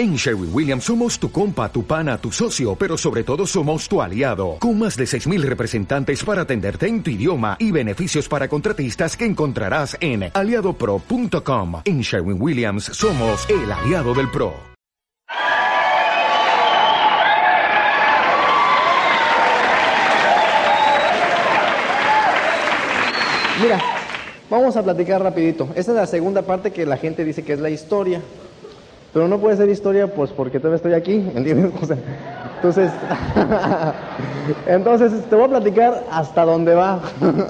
En Sherwin Williams somos tu compa, tu pana, tu socio, pero sobre todo somos tu aliado, con más de 6.000 representantes para atenderte en tu idioma y beneficios para contratistas que encontrarás en aliadopro.com. En Sherwin Williams somos el aliado del PRO. Mira, vamos a platicar rapidito. Esta es la segunda parte que la gente dice que es la historia. Pero no puede ser historia, pues porque todavía estoy aquí, ¿entiendes? Entonces, entonces te voy a platicar hasta dónde va,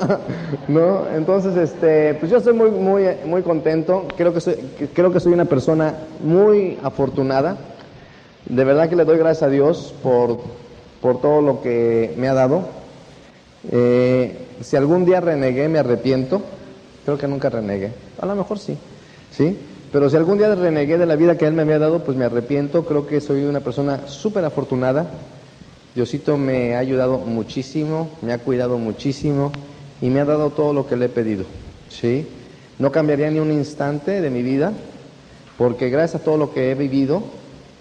¿no? Entonces, este, pues yo estoy muy, muy, muy contento. Creo que soy, creo que soy una persona muy afortunada. De verdad que le doy gracias a Dios por, por todo lo que me ha dado. Eh, si algún día renegué, me arrepiento. Creo que nunca renegué. A lo mejor sí, ¿sí? Pero si algún día renegué de la vida que Él me había dado, pues me arrepiento. Creo que soy una persona súper afortunada. Diosito me ha ayudado muchísimo, me ha cuidado muchísimo y me ha dado todo lo que le he pedido. ¿sí? No cambiaría ni un instante de mi vida, porque gracias a todo lo que he vivido,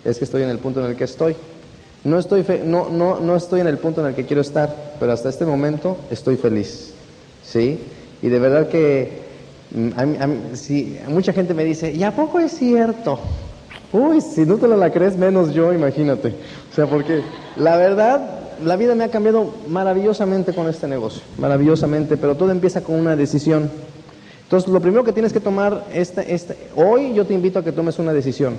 es que estoy en el punto en el que estoy. No estoy, no, no, no estoy en el punto en el que quiero estar, pero hasta este momento estoy feliz. ¿sí? Y de verdad que Mucha gente me dice, ¿y a poco es cierto? Uy, si no te la crees, menos yo, imagínate. O sea, porque la verdad, la vida me ha cambiado maravillosamente con este negocio, maravillosamente, pero todo empieza con una decisión. Entonces, lo primero que tienes que tomar, este, hoy yo te invito a que tomes una decisión,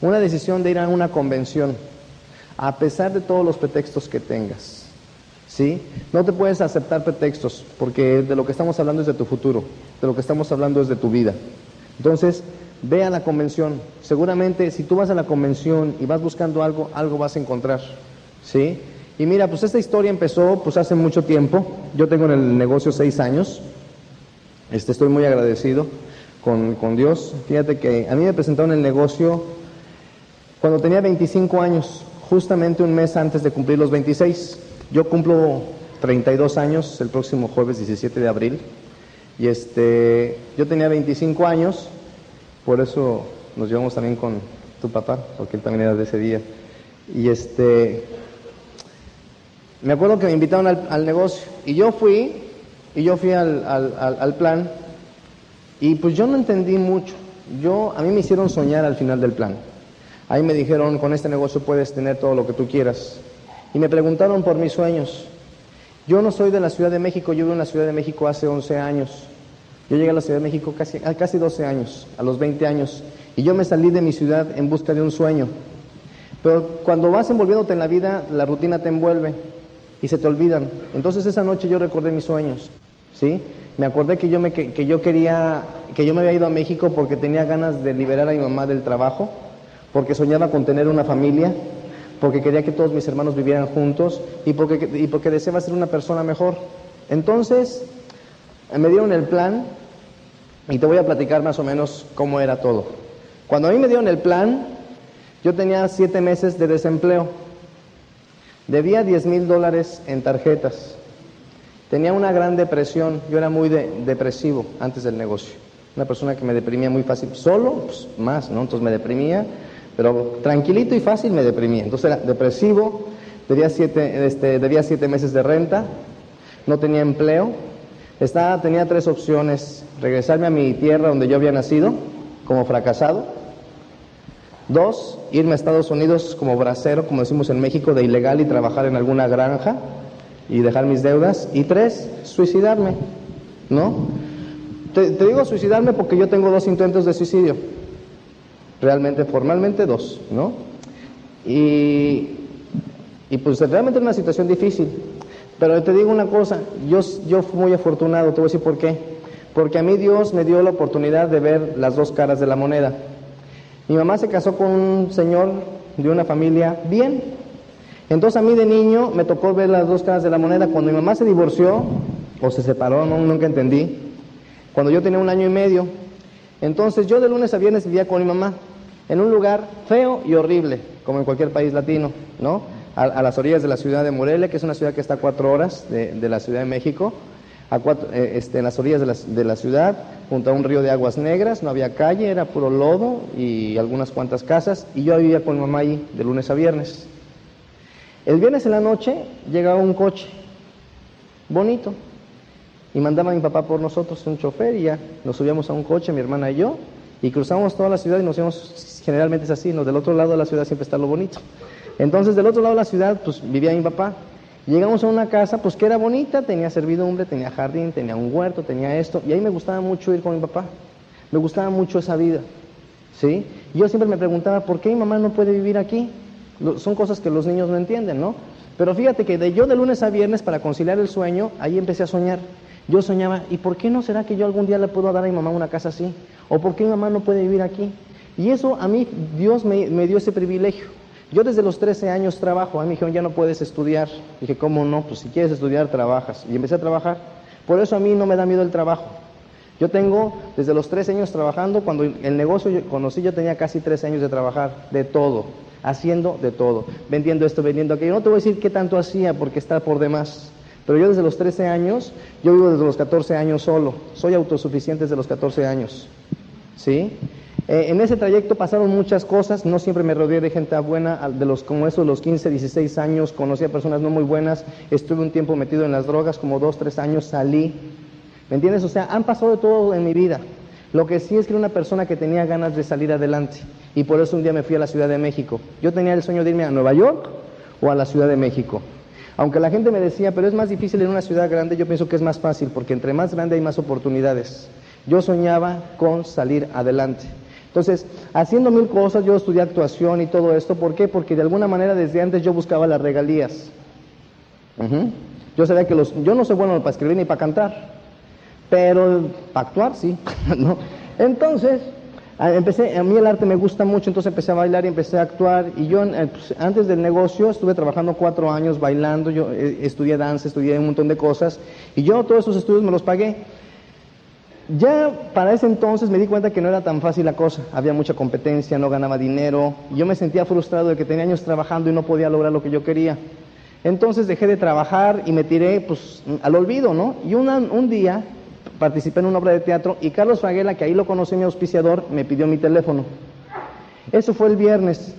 una decisión de ir a una convención, a pesar de todos los pretextos que tengas. ¿Sí? No te puedes aceptar pretextos, porque de lo que estamos hablando es de tu futuro, de lo que estamos hablando es de tu vida. Entonces, ve a la convención. Seguramente si tú vas a la convención y vas buscando algo, algo vas a encontrar, ¿sí? Y mira, pues esta historia empezó pues hace mucho tiempo. Yo tengo en el negocio seis años. Este, estoy muy agradecido con, con Dios. Fíjate que a mí me presentaron el negocio cuando tenía 25 años, justamente un mes antes de cumplir los 26. Yo cumplo 32 años el próximo jueves 17 de abril y este, yo tenía 25 años, por eso nos llevamos también con tu papá, porque él también era de ese día. Y este, me acuerdo que me invitaron al, negocio y yo fui, y yo fui al, al, plan y pues yo no entendí mucho. Yo, a mí me hicieron soñar al final del plan. Ahí me dijeron, con este negocio puedes tener todo lo que tú quieras y me preguntaron por mis sueños. Yo no soy de la Ciudad de México, yo vivo en la Ciudad de México hace 11 años. Yo llegué a la Ciudad de México casi, casi 12 años, a los 20 años, y yo me salí de mi ciudad en busca de un sueño. Pero cuando vas envolviéndote en la vida, la rutina te envuelve y se te olvidan. Entonces esa noche yo recordé mis sueños, ¿sí? Me acordé que yo, me, que yo quería, que yo me había ido a México porque tenía ganas de liberar a mi mamá del trabajo, porque soñaba con tener una familia, porque quería que todos mis hermanos vivieran juntos y porque, y porque deseaba ser una persona mejor. Entonces, me dieron el plan y te voy a platicar más o menos cómo era todo. Cuando a mí me dieron el plan, yo tenía siete meses de desempleo. Debía 10 mil dólares en tarjetas. Tenía una gran depresión. Yo era muy depresivo antes del negocio. Una persona que me deprimía muy fácil. Solo, pues, más, ¿no? Entonces me deprimía pero tranquilito y fácil me deprimía. Entonces era depresivo, debía siete, este, debía siete meses de renta, no tenía empleo, estaba, tenía tres opciones, regresarme a mi tierra donde yo había nacido como fracasado, dos, irme a Estados Unidos como bracero, como decimos en México, de ilegal y trabajar en alguna granja y dejar mis deudas, y tres, suicidarme, ¿no? te digo suicidarme porque yo tengo dos intentos de suicidio realmente formalmente dos, ¿no? Y, y pues realmente es una situación difícil. Pero te digo una cosa, yo, yo fui muy afortunado, te voy a decir por qué. Porque a mí Dios me dio la oportunidad de ver las dos caras de la moneda. Mi mamá se casó con un señor de una familia bien. Entonces a mí de niño me tocó ver las dos caras de la moneda. Cuando mi mamá se divorció o se separó, no, nunca entendí. Cuando yo tenía un año y medio, entonces yo de lunes a viernes vivía con mi mamá en un lugar feo y horrible, como en cualquier país latino, ¿no? A, las orillas de la ciudad de Morelia, que es una ciudad que está a cuatro horas de, la Ciudad de México, a eh, este, en las orillas de la, de la, ciudad, junto a un río de aguas negras, no había calle, era puro lodo y algunas cuantas casas, y yo vivía con mi mamá ahí de lunes a viernes. El viernes en la noche llegaba un coche, bonito, y mandaba a mi papá por nosotros un chofer y ya nos subíamos a un coche, mi hermana y yo, y cruzamos toda la ciudad y nos íbamos, generalmente es así, ¿no? del otro lado de la ciudad siempre está lo bonito. Entonces del otro lado de la ciudad pues vivía mi papá, Llegamos a una casa, pues que era bonita, tenía servidumbre, tenía jardín, tenía un huerto, tenía esto, y ahí me gustaba mucho ir con mi papá. Me gustaba mucho esa vida, ¿sí? Yo siempre me preguntaba, ¿por qué mi mamá no puede vivir aquí? Son cosas que los niños no entienden, ¿no? Pero fíjate que de yo de lunes a viernes, para conciliar el sueño, ahí empecé a soñar. Yo soñaba, ¿y por qué no será que yo algún día le puedo dar a mi mamá una casa así? ¿O por qué mi mamá no puede vivir aquí? Y eso a mí, Dios me, me dio ese privilegio. Yo desde los 13 años trabajo, a mí me dijeron, ya no puedes estudiar. Dije, ¿cómo no? Pues si quieres estudiar, trabajas. Y empecé a trabajar. Por eso a mí no me da miedo el trabajo. Yo tengo desde los 13 años trabajando, cuando el negocio conocí yo tenía casi 13 años de trabajar, de todo, haciendo de todo, vendiendo esto, vendiendo aquello. No te voy a decir qué tanto hacía porque está por demás. Pero yo desde los 13 años, yo vivo desde los 14 años solo, soy autosuficiente desde los 14 años. ¿Sí? Eh, en ese trayecto pasaron muchas cosas, no siempre me rodeé de gente buena, de los como esos, los 15, 16 años, conocí a personas no muy buenas, estuve un tiempo metido en las drogas, como dos, tres años salí. ¿Me entiendes? O sea, han pasado de todo en mi vida. Lo que sí es que era una persona que tenía ganas de salir adelante y por eso un día me fui a la Ciudad de México. Yo tenía el sueño de irme a Nueva York o a la Ciudad de México. Aunque la gente me decía, pero es más difícil en una ciudad grande, yo pienso que es más fácil porque entre más grande hay más oportunidades. Yo soñaba con salir adelante. Entonces, haciendo mil cosas, yo estudié actuación y todo esto. ¿Por qué? Porque de alguna manera desde antes yo buscaba las regalías. Yo sabía que los, yo no soy bueno para escribir ni para cantar, pero para actuar sí. ¿no? Entonces, empecé, a mí el arte me gusta mucho, entonces empecé a bailar y empecé a actuar. Y yo eh, pues, antes del negocio estuve trabajando cuatro años bailando, yo eh, estudié danza, estudié un montón de cosas. Y yo todos esos estudios me los pagué. Ya para ese entonces me di cuenta que no era tan fácil la cosa, había mucha competencia, no ganaba dinero, yo me sentía frustrado de que tenía años trabajando y no podía lograr lo que yo quería. Entonces dejé de trabajar y me tiré pues al olvido, ¿no? Y un día participé en una obra de teatro y Carlos Fraguela, que ahí lo conocí mi auspiciador, me pidió mi teléfono. Eso fue el viernes.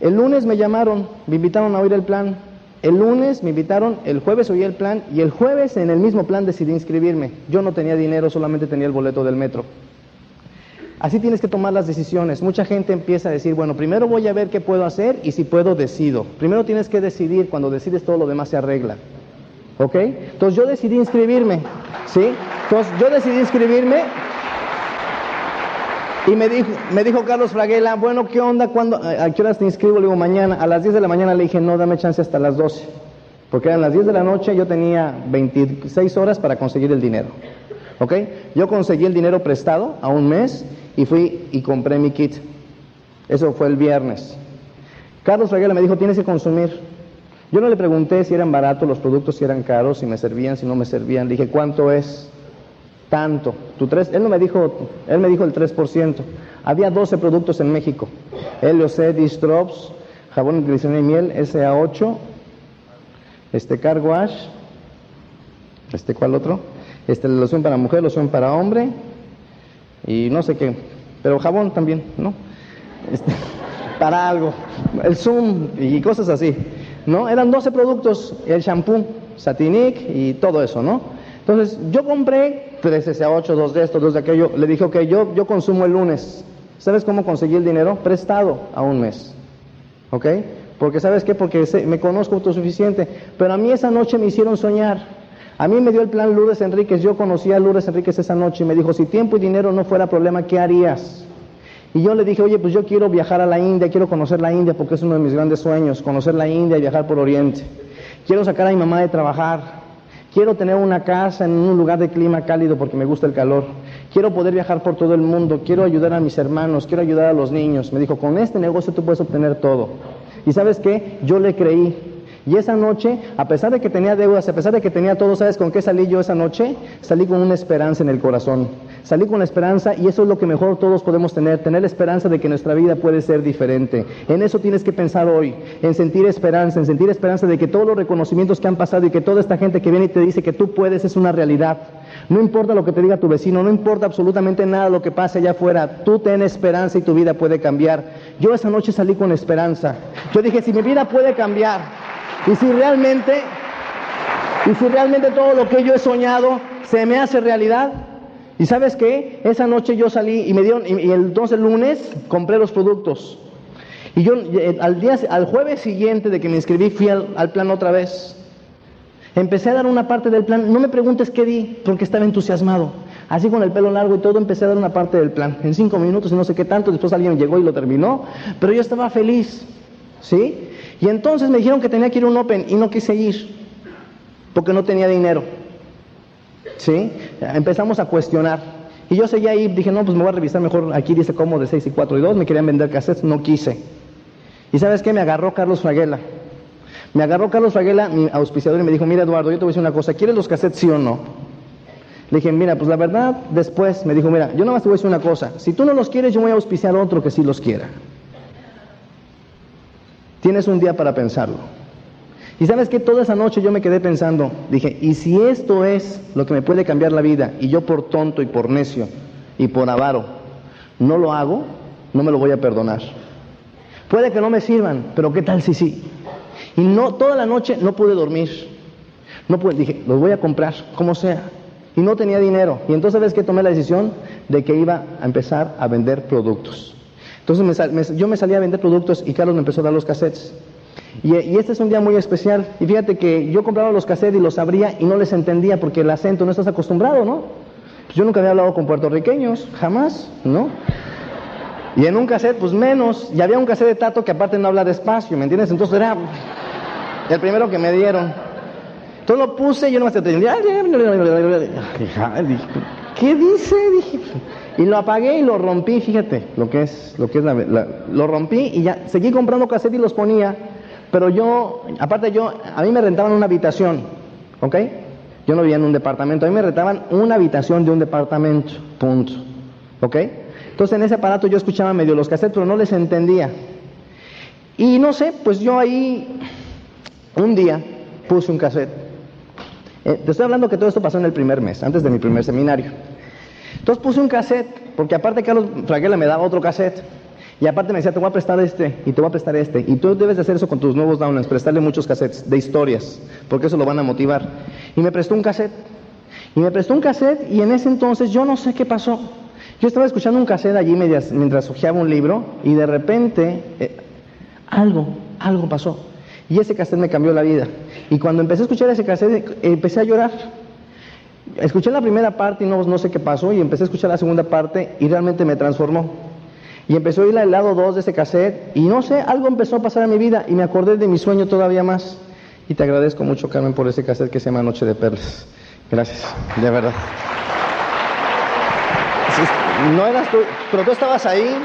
El lunes me llamaron, me invitaron a oír el plan. El lunes me invitaron, el jueves oí el plan y el jueves en el mismo plan decidí inscribirme. Yo no tenía dinero, solamente tenía el boleto del metro. Así tienes que tomar las decisiones. Mucha gente empieza a decir, bueno, primero voy a ver qué puedo hacer y si puedo decido. Primero tienes que decidir, cuando decides todo lo demás se arregla. ¿Ok? Entonces yo decidí inscribirme. ¿Sí? Entonces yo decidí inscribirme y me dijo, me dijo Carlos Fraguela, bueno, ¿qué onda? ¿Cuándo, ¿A qué horas te inscribo? Le digo, mañana. A las 10 de la mañana le dije, no, dame chance hasta las 12. Porque eran las 10 de la noche, yo tenía 26 horas para conseguir el dinero. ¿Ok? Yo conseguí el dinero prestado a un mes y fui y compré mi kit. Eso fue el viernes. Carlos Fraguela me dijo, tienes que consumir. Yo no le pregunté si eran baratos los productos, si eran caros, si me servían, si no me servían. Le dije, ¿cuánto es? tanto. Tu tres, él no me dijo, él me dijo el 3%. Había 12 productos en México. LOC, Distrops, jabón glicerina y miel, SA8, este Car Wash, este cuál otro, este loción para mujer, loción para hombre y no sé qué, pero jabón también, ¿no? Este, para algo, el Zoom y cosas así, ¿no? Eran 12 productos, el shampoo, Satinic y todo eso, ¿no? Entonces, yo compré tres SA8, dos de esto, dos de aquello. Le dije, ok, yo, yo consumo el lunes. ¿Sabes cómo conseguí el dinero? Prestado a un mes. ¿Ok? Porque, ¿sabes qué? Porque me conozco autosuficiente. Pero a mí esa noche me hicieron soñar. A mí me dio el plan Lourdes Enríquez. Yo conocí a Lourdes Enríquez esa noche y me dijo, si tiempo y dinero no fuera problema, ¿qué harías? Y yo le dije, oye, pues yo quiero viajar a la India, quiero conocer la India porque es uno de mis grandes sueños, conocer la India y viajar por Oriente. Quiero sacar a mi mamá de trabajar, Quiero tener una casa en un lugar de clima cálido porque me gusta el calor. Quiero poder viajar por todo el mundo. Quiero ayudar a mis hermanos. Quiero ayudar a los niños. Me dijo, con este negocio tú puedes obtener todo. Y sabes qué? Yo le creí. Y esa noche, a pesar de que tenía deudas, a pesar de que tenía todo, ¿sabes con qué salí yo esa noche? Salí con una esperanza en el corazón. Salí con la esperanza y eso es lo que mejor todos podemos tener, tener la esperanza de que nuestra vida puede ser diferente. En eso tienes que pensar hoy, en sentir esperanza, en sentir esperanza de que todos los reconocimientos que han pasado y que toda esta gente que viene y te dice que tú puedes es una realidad. No importa lo que te diga tu vecino, no importa absolutamente nada lo que pase allá afuera, tú ten esperanza y tu vida puede cambiar. Yo esa noche salí con esperanza. Yo dije, si mi vida puede cambiar, y si realmente, y si realmente todo lo que yo he soñado se me hace realidad, y sabes qué, esa noche yo salí y me dieron, y, entonces el lunes compré los productos. Y yo eh, al, día, al jueves siguiente de que me inscribí fui al, al plan otra vez. Empecé a dar una parte del plan, no me preguntes qué di, porque estaba entusiasmado. Así con el pelo largo y todo, empecé a dar una parte del plan. En cinco minutos y no sé qué tanto, después alguien llegó y lo terminó, pero yo estaba feliz, ¿sí? Y entonces me dijeron que tenía que ir a un Open y no quise ir, porque no tenía dinero. ¿Sí? Empezamos a cuestionar. Y yo seguía ahí, dije, no, pues me voy a revisar mejor, aquí dice cómo de 6 y 4 y 2, me querían vender cassettes, no quise. ¿Y sabes qué? Me agarró Carlos Fraguela. Me agarró Carlos Fraguela, mi auspiciador, y me dijo, mira Eduardo, yo te voy a decir una cosa, ¿quieres los cassettes sí o no? Le dije, mira, pues la verdad, después me dijo, mira, yo nada más te voy a decir una cosa, si tú no los quieres, yo voy a auspiciar otro que sí los quiera. Tienes un día para pensarlo. Y sabes que toda esa noche yo me quedé pensando, dije, ¿y si esto es lo que me puede cambiar la vida y yo por tonto y por necio y por avaro no lo hago, no me lo voy a perdonar? Puede que no me sirvan, pero ¿qué tal si sí? Y no, toda la noche no pude dormir. No pude, dije, los voy a comprar, como sea. Y no tenía dinero. Y entonces, ¿sabes que Tomé la decisión de que iba a empezar a vender productos. Entonces yo me salía a vender productos y Carlos me empezó a dar los cassettes. Y, este es un día muy especial. Y fíjate que yo compraba los cassettes y los abría y no les entendía porque el acento no estás acostumbrado, ¿no? Pues yo nunca había hablado con puertorriqueños, jamás, ¿no? Y en un cassette, pues menos. Y había un cassette de Tato que aparte no habla despacio, ¿me entiendes? Entonces era el primero que me dieron. Entonces lo puse y yo no me entendía. ¿Qué dice? Dije. Y lo apagué y lo rompí, fíjate, lo que es, lo que es la, lo rompí y ya seguí comprando cassette y los ponía, pero yo, aparte yo, a mí me rentaban una habitación, ¿ok? Yo no vivía en un departamento, a mí me rentaban una habitación de un departamento, punto, ¿ok? Entonces en ese aparato yo escuchaba medio los cassettes, pero no les entendía. Y no sé, pues yo ahí un día puse un cassette. Eh, te estoy hablando que todo esto pasó en el primer mes, antes de mi primer seminario. Entonces puse un cassette, porque aparte Carlos Fraguela me daba otro cassette. Y aparte me decía, te voy a prestar este y te voy a prestar este. Y tú debes de hacer eso con tus nuevos downloads, prestarle muchos cassettes de historias, porque eso lo van a motivar. Y me prestó un cassette. Y me prestó un cassette y en ese entonces yo no sé qué pasó. Yo estaba escuchando un cassette allí mientras, mientras hojeaba un libro y de repente eh, algo, algo pasó. Y ese cassette me cambió la vida. Y cuando empecé a escuchar ese cassette empecé a llorar. Escuché la primera parte y no, no sé qué pasó y empecé a escuchar la segunda parte y realmente me transformó. Y empezó a ir al lado 2 de ese cassette y no sé, algo empezó a pasar en mi vida y me acordé de mi sueño todavía más. Y te agradezco mucho, Carmen, por ese cassette que se llama Noche de Perlas. Gracias, de verdad. No eras tú, pero tú estabas ahí.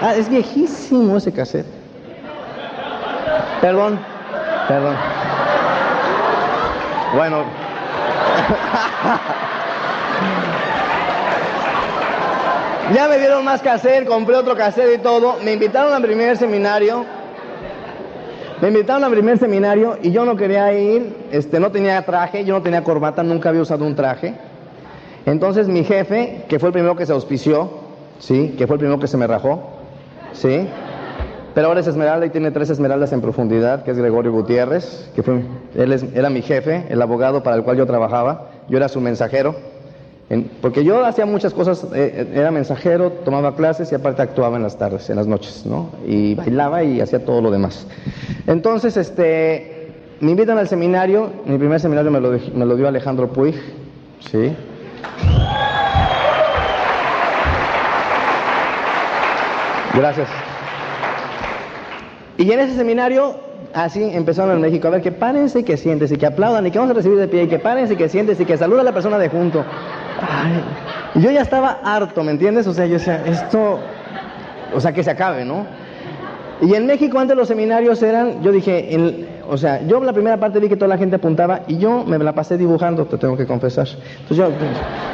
Ah, es viejísimo ese cassette. Perdón, perdón. Bueno, ya me dieron más cassette, compré otro cassette y todo. Me invitaron al primer seminario. Me invitaron al primer seminario y yo no quería ir, este, no tenía traje, yo no tenía corbata, nunca había usado un traje. Entonces mi jefe, que fue el primero que se auspició, sí, que fue el primero que se me rajó, sí, pero ahora es Esmeralda y tiene tres Esmeraldas en profundidad, que es Gregorio Gutiérrez, que fue, él era mi jefe, el abogado para el cual yo trabajaba, yo era su mensajero, porque yo hacía muchas cosas, eh, era mensajero, tomaba clases y aparte actuaba en las tardes, en las noches, ¿no? Y bailaba y hacía todo lo demás. Entonces, este, me invitan al seminario, mi primer seminario me lo, me lo dio Alejandro Puig, ¿sí? Gracias. Y en ese seminario, así empezaron en México, a ver que párense y que siéntense, y que aplaudan y que vamos a recibir de pie, y que párense y que siéntense y que saluda a la persona de junto. y yo ya estaba harto, ¿me entiendes? O sea, yo decía, esto, o sea, que se acabe, ¿no? Y en México antes los seminarios eran, yo dije, o sea, yo la primera parte vi que toda la gente apuntaba y yo me la pasé dibujando, te tengo que confesar. Entonces yo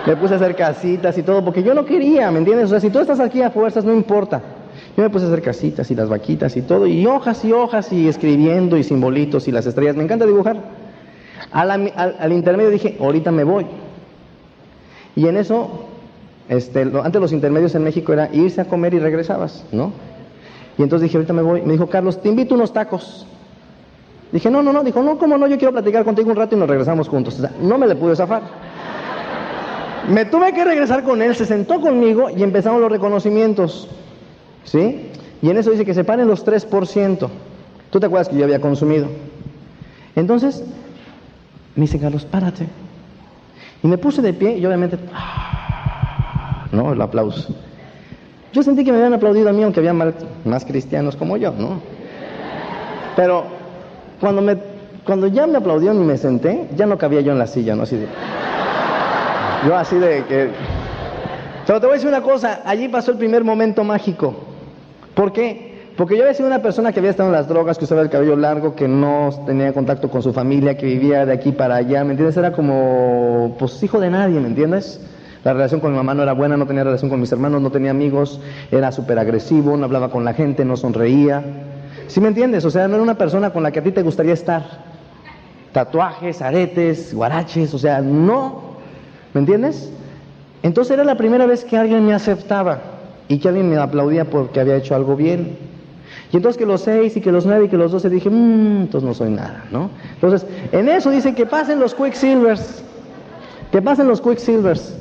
me puse a hacer casitas y todo, porque yo no quería, ¿me entiendes? O sea, si tú estás aquí a fuerzas, no importa. Yo me puse a hacer casitas y las vaquitas y todo, y hojas y hojas y escribiendo y simbolitos y las estrellas. Me encanta dibujar. Al, al, intermedio dije, ahorita me voy. Y en eso, este, antes los intermedios en México era irse a comer y regresabas, ¿no? Y entonces dije, ahorita me voy. Me dijo, Carlos, te invito unos tacos. Dije, no, no, no. Dijo, no, ¿cómo no? Yo quiero platicar contigo un rato y nos regresamos juntos. O sea, no me le pude zafar. Me tuve que regresar con él, se sentó conmigo y empezamos los reconocimientos. ¿Sí? Y en eso dice que se paren los 3%. ¿Tú te acuerdas que yo había consumido? Entonces, me dice Carlos, párate. Y me puse de pie y obviamente, ¡ah! ¿no? El aplauso. Yo sentí que me habían aplaudido a mí, aunque había más cristianos como yo, ¿no? Pero cuando, me, cuando ya me aplaudieron y me senté, ya no cabía yo en la silla, ¿no? Así de... Yo así de que... Pero te voy a decir una cosa, allí pasó el primer momento mágico. ¿Por qué? Porque yo había sido una persona que había estado en las drogas, que usaba el cabello largo, que no tenía contacto con su familia, que vivía de aquí para allá, ¿me entiendes? Era como, pues, hijo de nadie, ¿me entiendes? La relación con mi mamá no era buena, no tenía relación con mis hermanos, no tenía amigos, era súper agresivo, no hablaba con la gente, no sonreía. ¿Sí me entiendes? O sea, no era una persona con la que a ti te gustaría estar. Tatuajes, aretes, guaraches, o sea, no. ¿Me entiendes? Entonces era la primera vez que alguien me aceptaba y que alguien me aplaudía porque había hecho algo bien. Y entonces que los seis y que los nueve y que los doce dije, mmm, entonces no soy nada, ¿no? Entonces, en eso dicen que pasen los Quicksilvers, que pasen los Quicksilvers.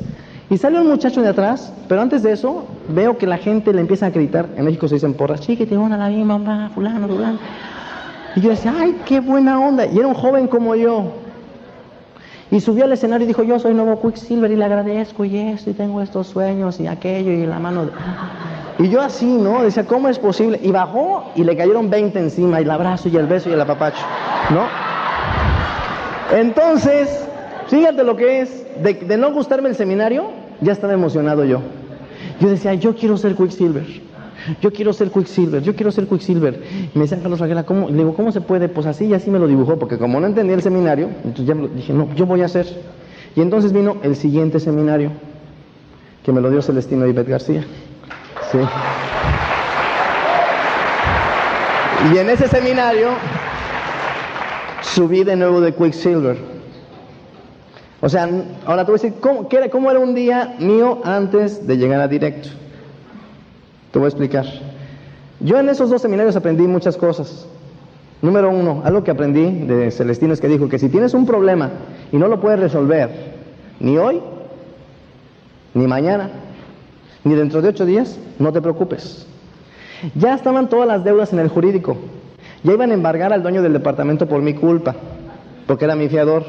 Y sale un muchacho de atrás, pero antes de eso veo que la gente le empieza a gritar, en México se dicen porras, chiquete, a la bien, mamá, fulano, fulano. Y yo decía, ay, qué buena onda. Y era un joven como yo. Y subió al escenario y dijo, yo soy nuevo Quicksilver y le agradezco y esto, y tengo estos sueños y aquello y la mano. Y yo así, ¿no? Decía, ¿cómo es posible? Y bajó y le cayeron 20 encima, y el abrazo y el beso y el apapacho, ¿no? Entonces, fíjate lo que es, de, de no gustarme el seminario, ya estaba emocionado yo. Yo decía, yo quiero ser Quicksilver. Yo quiero ser Quicksilver, yo quiero ser Quicksilver. Me decía Carlos Raguela, ¿cómo? le digo, ¿cómo se puede? Pues así y así me lo dibujó, porque como no entendía el seminario, entonces ya dije, no, yo voy a hacer. Y entonces vino el siguiente seminario, que me lo dio Celestino Ibet García. Sí. Y en ese seminario subí de nuevo de Quicksilver. O sea, ahora te voy a decir cómo, cómo era un día mío antes de llegar a directo. Te voy a explicar. Yo en esos dos seminarios aprendí muchas cosas. Número uno, algo que aprendí de Celestino es que dijo que si tienes un problema y no lo puedes resolver ni hoy, ni mañana, ni dentro de ocho días, no te preocupes. Ya estaban todas las deudas en el jurídico. Ya iban a embargar al dueño del departamento por mi culpa, porque era mi fiador.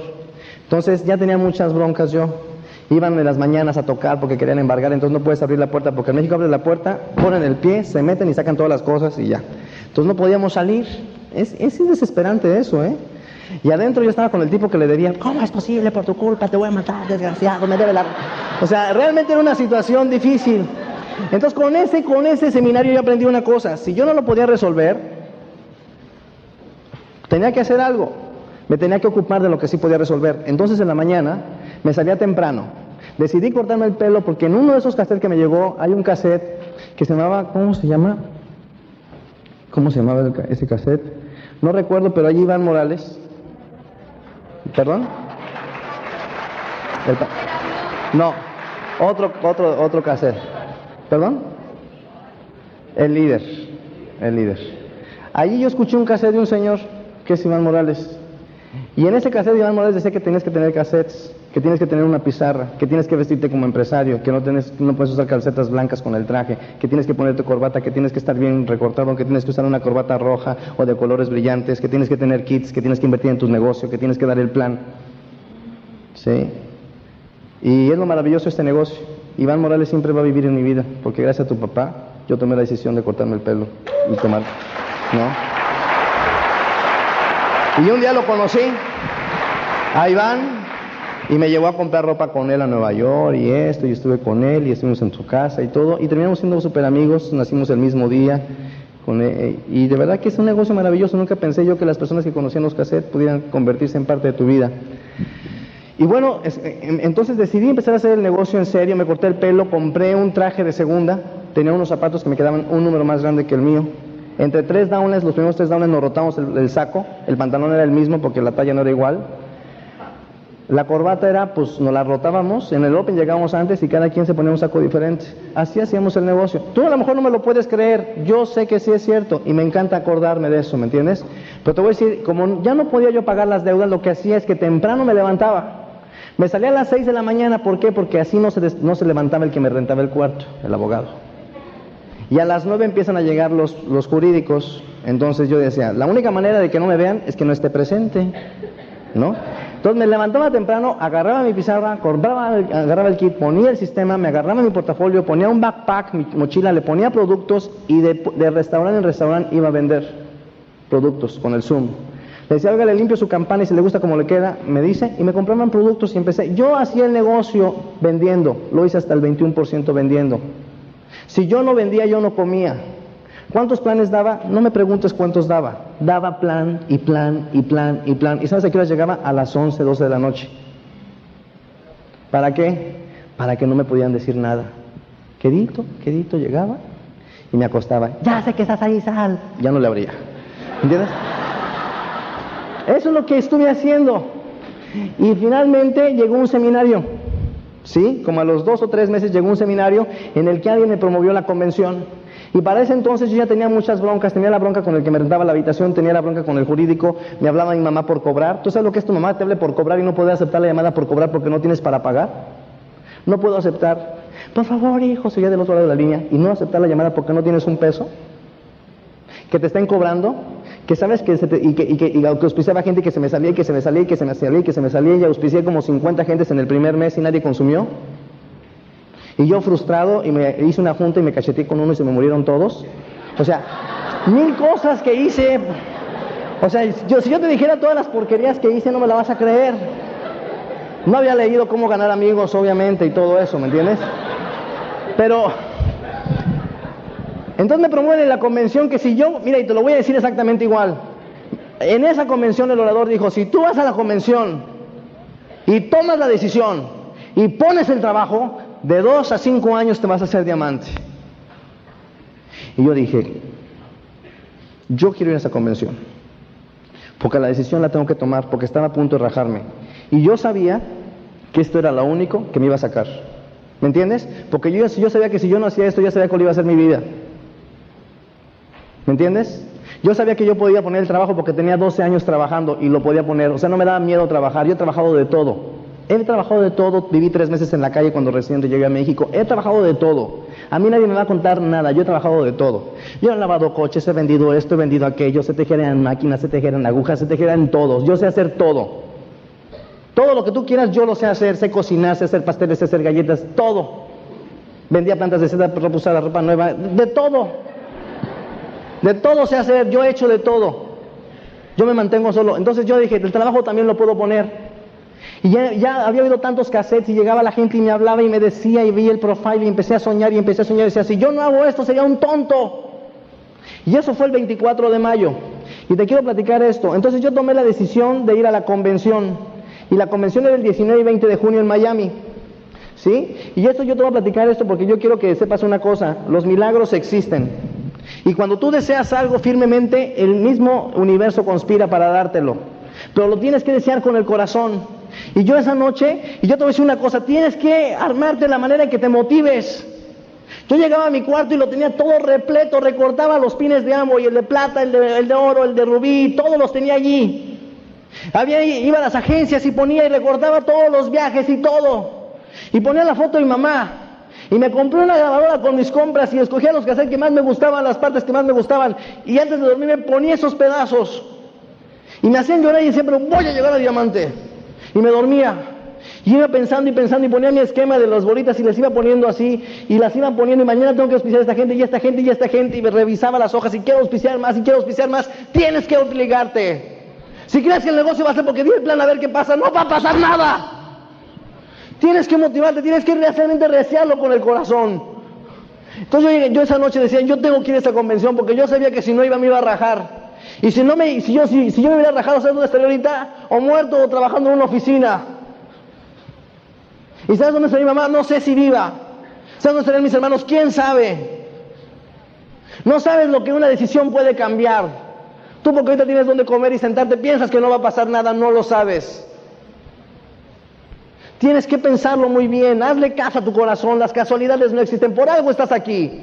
Entonces ya tenía muchas broncas yo. Iban en las mañanas a tocar porque querían embargar, entonces no puedes abrir la puerta porque en México abres la puerta, ponen el pie, se meten y sacan todas las cosas y ya. Entonces no podíamos salir. Es, es desesperante eso, ¿eh? Y adentro yo estaba con el tipo que le debía, ¿cómo es posible por tu culpa? Te voy a matar, desgraciado, me debe la... O sea, realmente era una situación difícil. Entonces con ese, con ese seminario yo aprendí una cosa, si yo no lo podía resolver, tenía que hacer algo me tenía que ocupar de lo que sí podía resolver. Entonces en la mañana me salía temprano. Decidí cortarme el pelo porque en uno de esos cassettes que me llegó hay un cassette que se llamaba, ¿cómo se llama? ¿Cómo se llamaba ese cassette? No recuerdo, pero allí Iván Morales. ¿Perdón? no, otro, otro, otro cassette. ¿Perdón? El líder, el líder. Allí yo escuché un cassette de un señor que es Iván Morales. Y en ese cassette Iván Morales decía que tienes que tener cassettes, que tienes que tener una pizarra, que tienes que vestirte como empresario, que no, tienes, no puedes usar calcetas blancas con el traje, que tienes que ponerte corbata, que tienes que estar bien recortado, que tienes que usar una corbata roja o de colores brillantes, que tienes que tener kits, que tienes que invertir en tu negocio, que tienes que dar el plan. ¿Sí? Y es lo maravilloso este negocio. Iván Morales siempre va a vivir en mi vida, porque gracias a tu papá yo tomé la decisión de cortarme el pelo y tomar, ¿no? Y un día lo conocí, a Iván, y me llevó a comprar ropa con él a Nueva York y esto, y estuve con él y estuvimos en su casa y todo, y terminamos siendo súper amigos, nacimos el mismo día, Eh, y de verdad que es un negocio maravilloso. Nunca pensé yo que las personas que conocían los cassettes pudieran convertirse en parte de tu vida. Y bueno, em, entonces decidí empezar a hacer el negocio en serio. Me corté el pelo, compré un traje de segunda. Tenía unos zapatos que me quedaban un número más grande que el mío. Entre tres downs, los primeros tres downs nos rotamos el saco. El pantalón era el mismo porque la talla no era igual. La corbata era, pues nos la rotábamos, en el Open llegábamos antes y cada quien se ponía un saco diferente. Así hacíamos el negocio. Tú a lo mejor no me lo puedes creer, yo sé que sí es cierto y me encanta acordarme de eso, ¿me entiendes? Pero te voy a decir, como ya no podía yo pagar las deudas, lo que hacía es que temprano me levantaba. Me salía a las 6 de la mañana, ¿por qué? Porque así no se, no se levantaba el que me rentaba el cuarto, el abogado. Y a las 9 empiezan a llegar los, los jurídicos, entonces yo decía, la única manera de que no me vean es que no esté presente, ¿no? Entonces me levantaba temprano, agarraba mi pizarra, agarraba el kit, ponía el sistema, me agarraba mi portafolio, ponía un backpack, mi mochila, le ponía productos y de, restaurante en restaurante iba a vender productos con el Zoom. Le decía, oiga, le limpio su campana y si le gusta como le queda, me dice, y me compraban productos y empecé. Yo hacía el negocio vendiendo, lo hice hasta el 21% vendiendo. Si yo no vendía, yo no comía. ¿Cuántos planes daba? No me preguntes cuántos daba. Daba plan y plan y plan y plan. ¿Y sabes a qué hora llegaba? A las 11, 12 de la noche. ¿Para qué? Para que no me podían decir nada. Quedito, quedito llegaba y me acostaba. Ya sé que estás ahí, sal. Ya no le abría. ¿Entiendes? Eso es lo que estuve haciendo. Y finalmente llegó un seminario. ¿Sí? Como a los dos o tres meses llegó un seminario en el que alguien me promovió la convención. Y para ese entonces yo ya tenía muchas broncas, tenía la bronca con el que me rentaba la habitación, tenía la bronca con el jurídico, me hablaba mi mamá por cobrar. ¿Tú sabes lo que es tu mamá? Te hable por cobrar y no puede aceptar la llamada por cobrar porque no tienes para pagar. No puedo aceptar. Por favor, hijo, seguía del otro lado de la línea y no aceptar la llamada porque no tienes un peso. Que te estén cobrando, que sabes que, se y que, y que, y auspiciaba gente que se me salía y que se me salía y que se me salía y que se me salía y auspicié como 50 gentes en el primer mes y nadie consumió. Y yo frustrado y me hice una junta y me cacheté con uno y se me murieron todos. O sea, mil cosas que hice. O sea, si yo te dijera todas las porquerías que hice, no me la vas a creer. No había leído cómo ganar amigos, obviamente, y todo eso, ¿me entiendes? Pero, entonces me promueve la convención que si yo, mira, y te lo voy a decir exactamente igual. En esa convención el orador dijo, si tú vas a la convención y tomas la decisión y pones el trabajo, de dos a cinco años te vas a hacer diamante. Y yo dije, yo quiero ir a esa convención, porque la decisión la tengo que tomar, porque estaba a punto de rajarme. Y yo sabía que esto era lo único que me iba a sacar. ¿Me entiendes? Porque yo, yo sabía que si yo no hacía esto, ya sabía cuál iba a ser mi vida. ¿Me entiendes? Yo sabía que yo podía poner el trabajo porque tenía 12 años trabajando y lo podía poner. O sea, no me daba miedo trabajar. Yo he trabajado de todo. He trabajado de todo, viví tres meses en la calle cuando recién llegué a México, he trabajado de todo. A mí nadie me va a contar nada, yo he trabajado de todo. Yo he lavado coches, he vendido esto, he vendido aquello, se tejeran en máquinas, se tejeran en agujas, se tejeran en todos. Yo sé hacer todo. Todo lo que tú quieras yo lo sé hacer, sé cocinar, sé hacer pasteles, sé hacer galletas, todo. Vendía plantas de seda, ropa usada, ropa nueva, de todo. De todo sé hacer, yo he hecho de todo. Yo me mantengo solo. Entonces yo dije, el trabajo también lo puedo poner. Y ya, había oído tantos cassettes y llegaba la gente y me hablaba y me decía y vi el profile y empecé a soñar y empecé a soñar y decía, si yo no hago esto sería un tonto. Y eso fue el 24 de mayo. Y te quiero platicar esto. Entonces yo tomé la decisión de ir a la convención. Y la convención era el 19 y 20 de junio en Miami. ¿Sí? Y esto yo te voy a platicar esto porque yo quiero que sepas una cosa. Los milagros existen. Y cuando tú deseas algo firmemente, el mismo universo conspira para dártelo. Pero lo tienes que desear con el corazón. Y yo esa noche, y yo te voy a decir una cosa, tienes que armarte de la manera en que te motives. Yo llegaba a mi cuarto y lo tenía todo repleto, recortaba los pines de amo y el de plata, el de, el de oro, el de rubí, todos los tenía allí. Había, iba a las agencias y ponía y recortaba todos los viajes y todo. Y ponía la foto de mi mamá. Y me compré una grabadora con mis compras y escogía los cassettes que más me gustaban, las partes que más me gustaban. Y antes de dormir me ponía esos pedazos. Y me hacían llorar y siempre voy a llegar a diamante. Y me dormía. Y iba pensando y pensando y ponía mi esquema de las bolitas y les iba poniendo así y las iban poniendo y mañana tengo que auspiciar a esta gente y a esta gente y a esta gente y me revisaba las hojas y quiero auspiciar más y quiero auspiciar más. Tienes que obligarte. Si crees que el negocio va a ser porque di el plan a ver qué pasa, no va a pasar nada. Tienes que motivarte, tienes que realmente desearlo con el corazón. Entonces yo, yo, esa noche decía, yo tengo que ir a esta convención porque yo sabía que si no iba me iba a rajar. Y si no me, si yo, si, yo me hubiera rajado, ¿sabes dónde estaría ahorita? O muerto o trabajando en una oficina. ¿Y sabes dónde estaría mi mamá? No sé si viva. ¿Sabes dónde estarían mis hermanos? ¿Quién sabe? No sabes lo que una decisión puede cambiar. Tú porque ahorita tienes donde comer y sentarte, piensas que no va a pasar nada, no lo sabes. Tienes que pensarlo muy bien, hazle caso a tu corazón, las casualidades no existen, por algo estás aquí.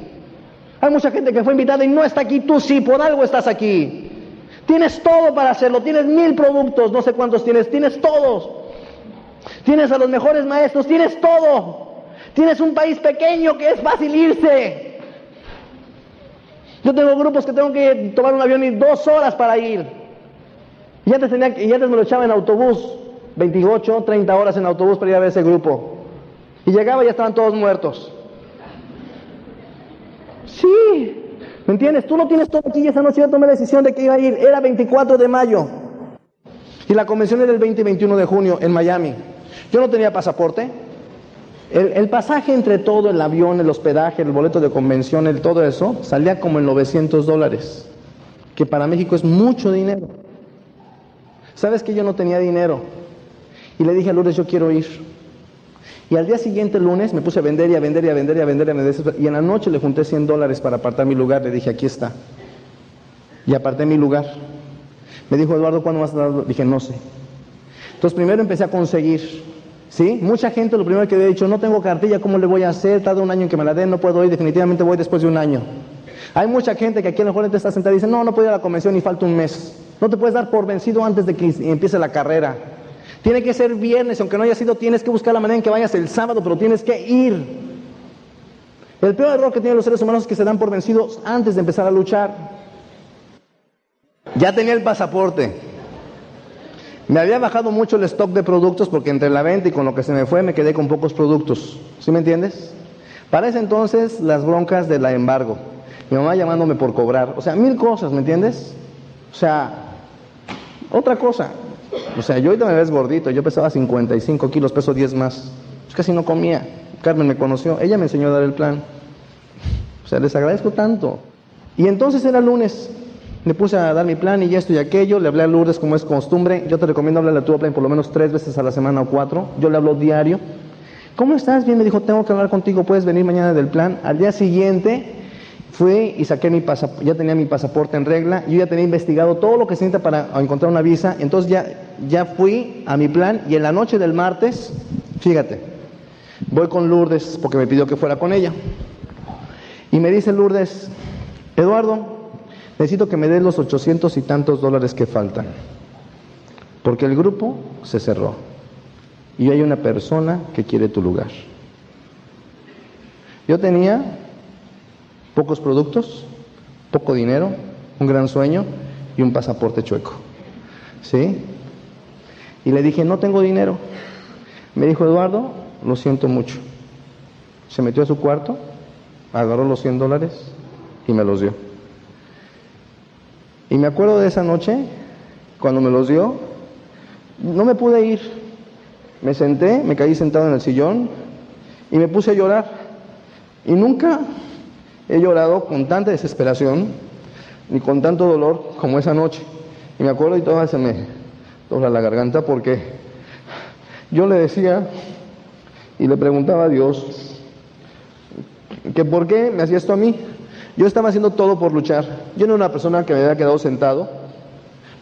Hay mucha gente que fue invitada y no está aquí, tú sí, por algo estás aquí. Tienes todo para hacerlo, tienes mil productos, no sé cuántos tienes, tienes todos. Tienes a los mejores maestros, tienes todo. Tienes un país pequeño que es fácil irse. Yo tengo grupos que tengo que tomar un avión y dos horas para ir. Y antes, tenía, y antes me lo echaba en autobús, 28, 30 horas en autobús para ir a ver ese grupo. Y llegaba y ya estaban todos muertos. Sí, ¿me entiendes? Tú no tienes todo aquí y esa noche yo tomé la decisión de que iba a ir. Era 24 de mayo. Y la convención era el 20 y 21 de junio en Miami. Yo no tenía pasaporte. El, el, pasaje entre todo, el avión, el hospedaje, el boleto de convención, el, todo eso, salía como en 900 dólares, que para México es mucho dinero. ¿Sabes que yo no tenía dinero? Y le dije a Lourdes, yo quiero ir. Y al día siguiente, lunes, me puse a vender y a vender y a vender y a vender y a vender. Y en la noche le junté 100 dólares para apartar mi lugar. Le dije, aquí está. Y aparté mi lugar. Me dijo, Eduardo, ¿cuándo vas a dar? Dije, no sé. Entonces primero empecé a conseguir. ¿Sí? Mucha gente lo primero que había dicho, no tengo cartilla, ¿cómo le voy a hacer? Tarda un año en que me la den, no puedo ir, definitivamente voy después de un año. Hay mucha gente que aquí a lo mejor te está sentada y dice, no, no puedo ir a la convención y falta un mes. No te puedes dar por vencido antes de que empiece la carrera. Tiene que ser viernes, aunque no haya sido, tienes que buscar la manera en que vayas el sábado, pero tienes que ir. El peor error que tienen los seres humanos es que se dan por vencidos antes de empezar a luchar. Ya tenía el pasaporte. Me había bajado mucho el stock de productos porque entre la venta y con lo que se me fue me quedé con pocos productos. ¿Sí me entiendes? Para ese entonces las broncas de la embargo. Mi mamá llamándome por cobrar. O sea, mil cosas, ¿me entiendes? O sea, otra cosa. O sea, yo ahorita me ves gordito, yo pesaba 55 kilos, peso 10 más. Pues casi no comía. Carmen me conoció, ella me enseñó a dar el plan. O sea, les agradezco tanto. Y entonces era lunes, me puse a dar mi plan y esto y aquello, le hablé a Lourdes como es costumbre. Yo te recomiendo hablarle a tu plan por lo menos tres veces a la semana o cuatro. Yo le hablo diario. ¿Cómo estás? Bien, me dijo, tengo que hablar contigo, puedes venir mañana del plan. Al día siguiente fui y saqué mi pasaporte, ya tenía mi pasaporte en regla, yo ya tenía investigado todo lo que se necesita para encontrar una visa, entonces ya, ya fui a mi plan y en la noche del martes, fíjate, voy con Lourdes porque me pidió que fuera con ella. Y me dice Lourdes, Eduardo, necesito que me des los ochocientos y tantos dólares que faltan, porque el grupo se cerró y hay una persona que quiere tu lugar. Yo tenía pocos productos, poco dinero, un gran sueño y un pasaporte chueco. ¿Sí? Y le dije, no tengo dinero. Me dijo, Eduardo, lo siento mucho. Se metió a su cuarto, agarró los 100 dólares y me los dio. Y me acuerdo de esa noche, cuando me los dio, no me pude ir. Me senté, me caí sentado en el sillón y me puse a llorar. Y nunca He llorado con tanta desesperación ni con tanto dolor como esa noche. Y me acuerdo y todavía se me dobla la garganta porque yo le decía y le preguntaba a Dios que por qué me hacía esto a mí. Yo estaba haciendo todo por luchar. Yo no era una persona que me había quedado sentado.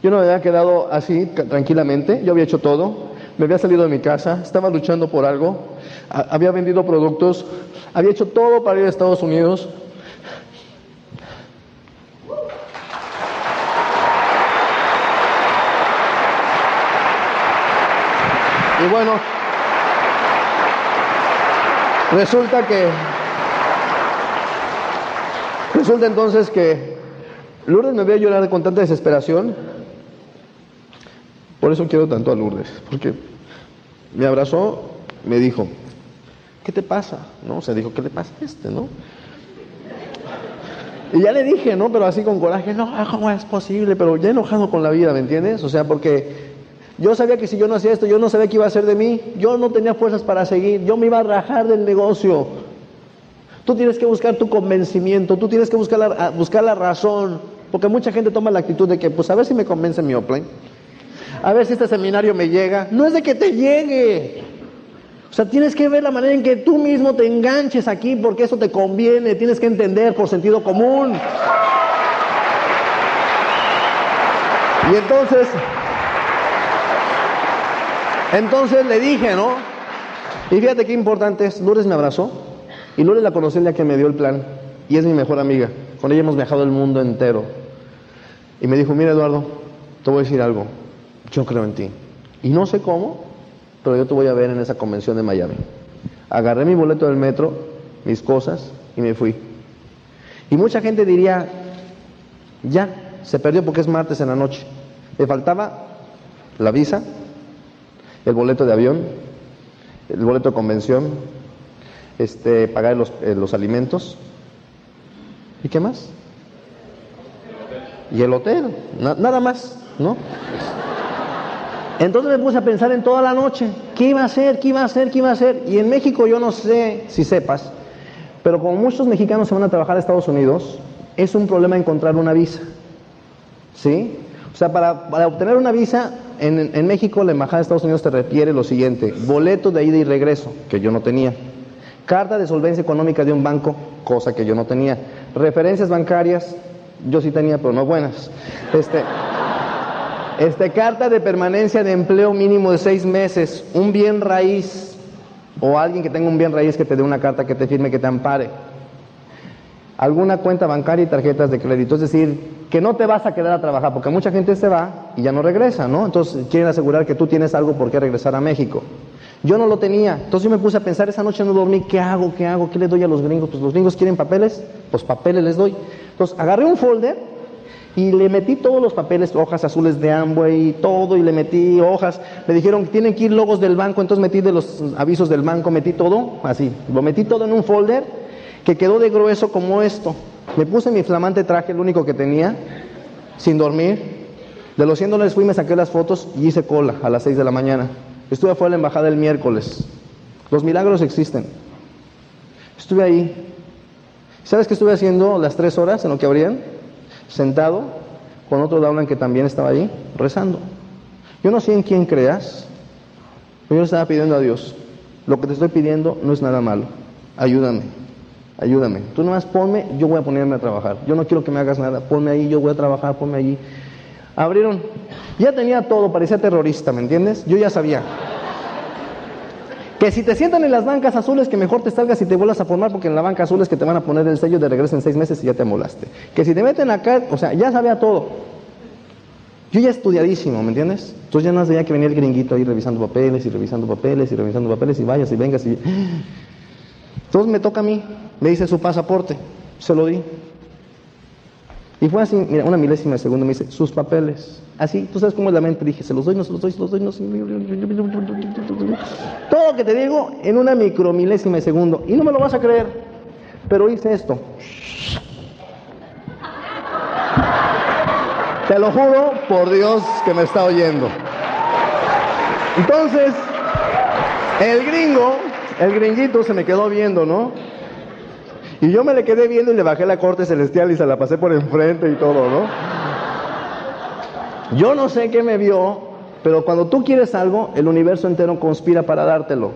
Yo no me había quedado así tranquilamente. Yo había hecho todo. Me había salido de mi casa. Estaba luchando por algo. Había vendido productos. Había hecho todo para ir a Estados Unidos. Y bueno, resulta que, resulta entonces que Lourdes me veía llorar con tanta desesperación. Por eso quiero tanto a Lourdes, porque me abrazó, me dijo, ¿qué te pasa? ¿No? O sea, dijo, ¿qué le pasa a este, no? Y ya le dije, ¿no? Pero así con coraje, no, ¿cómo es posible? Pero ya enojado con la vida, ¿me entiendes? O sea, porque yo sabía que si yo no hacía esto, yo no sabía qué iba a hacer de mí. Yo no tenía fuerzas para seguir. Yo me iba a rajar del negocio. Tú tienes que buscar tu convencimiento, tú tienes que buscar la, buscar la razón, porque mucha gente toma la actitud de que, pues a ver si me convence mi Opline, a ver si este seminario me llega. No es de que te llegue. O sea, tienes que ver la manera en que tú mismo te enganches aquí porque eso te conviene, tienes que entender por sentido común. Y entonces, entonces le dije, ¿no? Y fíjate qué importante es, Lourdes me abrazó y Lourdes la conocí el día que me dio el plan y es mi mejor amiga. Con ella hemos viajado el mundo entero. Y me dijo, mira Eduardo, te voy a decir algo, yo creo en ti. Y no sé cómo, pero yo te voy a ver en esa convención de Miami. Agarré mi boleto del metro, mis cosas y me fui. Y mucha gente diría, ya, se perdió porque es martes en la noche. Le faltaba la visa, el boleto de avión, el boleto de convención, este, pagar los, eh, los alimentos. ¿Y qué más? Y el hotel, nada más, ¿no? Entonces me puse a pensar en toda la noche, ¿qué iba a hacer? ¿Qué iba a hacer? ¿Qué iba a hacer? Y en México yo no sé si sepas, pero como muchos mexicanos se van a trabajar a Estados Unidos, es un problema encontrar una visa. ¿Sí? O sea, para, obtener una visa en, México, la Embajada de Estados Unidos te requiere lo siguiente, boleto de ida y regreso, que yo no tenía, carta de solvencia económica de un banco, cosa que yo no tenía, referencias bancarias, yo sí tenía, pero no buenas, este, este, carta de permanencia de empleo mínimo de seis meses, un bien raíz, o alguien que tenga un bien raíz que te dé una carta que te firme, que te ampare, alguna cuenta bancaria y tarjetas de crédito, es decir, que no te vas a quedar a trabajar, porque mucha gente se va y ya no regresa, ¿no? Entonces quieren asegurar que tú tienes algo por qué regresar a México. Yo no lo tenía, entonces yo me puse a pensar, esa noche no dormí, ¿qué hago? ¿Qué hago? ¿Qué le doy a los gringos? Pues los gringos quieren papeles, pues papeles les doy. Entonces agarré un folder y le metí todos los papeles, hojas azules de Amway, todo, y le metí hojas. Me dijeron tienen que ir logos del banco, entonces metí de los avisos del banco, metí todo, así. Lo metí todo en un folder que quedó de grueso como esto. Me puse mi flamante traje, el único que tenía, sin dormir. De los 100 dólares fui, me saqué las fotos y hice cola a las 6 de la mañana. Estuve afuera de la embajada el miércoles. Los milagros existen. Estuve ahí. ¿Sabes qué estuve haciendo las tres horas en lo que abrían? Sentado con otro Daunan que también estaba ahí, rezando. Yo no sé en quién creas, pero yo estaba pidiendo a Dios. Lo que te estoy pidiendo no es nada malo. Ayúdame. Ayúdame. Tú nomás ponme, yo voy a ponerme a trabajar. Yo no quiero que me hagas nada. Ponme ahí, yo voy a trabajar, ponme allí. Abrieron. Ya tenía todo, parecía terrorista, ¿me entiendes? Yo ya sabía. Que si te sientan en las bancas azules, que mejor te salgas y te vuelvas a formar, porque en la banca azul es que te van a poner el sello de regreso en seis meses y ya te amolaste. Que si te meten acá, o sea, ya sabía todo. Yo ya estudiadísimo, ¿me entiendes? Entonces ya no sabía que venía el gringuito ahí revisando papeles y revisando papeles y revisando papeles y vayas y vengas y... Entonces me toca a mí. Me dice su pasaporte, se lo di. Y fue así, mira, una milésima de segundo me dice, sus papeles. Así, tú sabes cómo es la mente, dije, se los doy, no se los doy, se los doy, no se Todo lo que te digo en una micromilésima de segundo. Y no me lo vas a creer, pero hice esto. Te lo juro por Dios que me está oyendo. Entonces, el gringo, el gringuito se me quedó viendo, ¿no? Y yo me le quedé viendo y le bajé la corte celestial y se la pasé por enfrente y todo, ¿no? Yo no sé qué me vio, pero cuando tú quieres algo, el universo entero conspira para dártelo.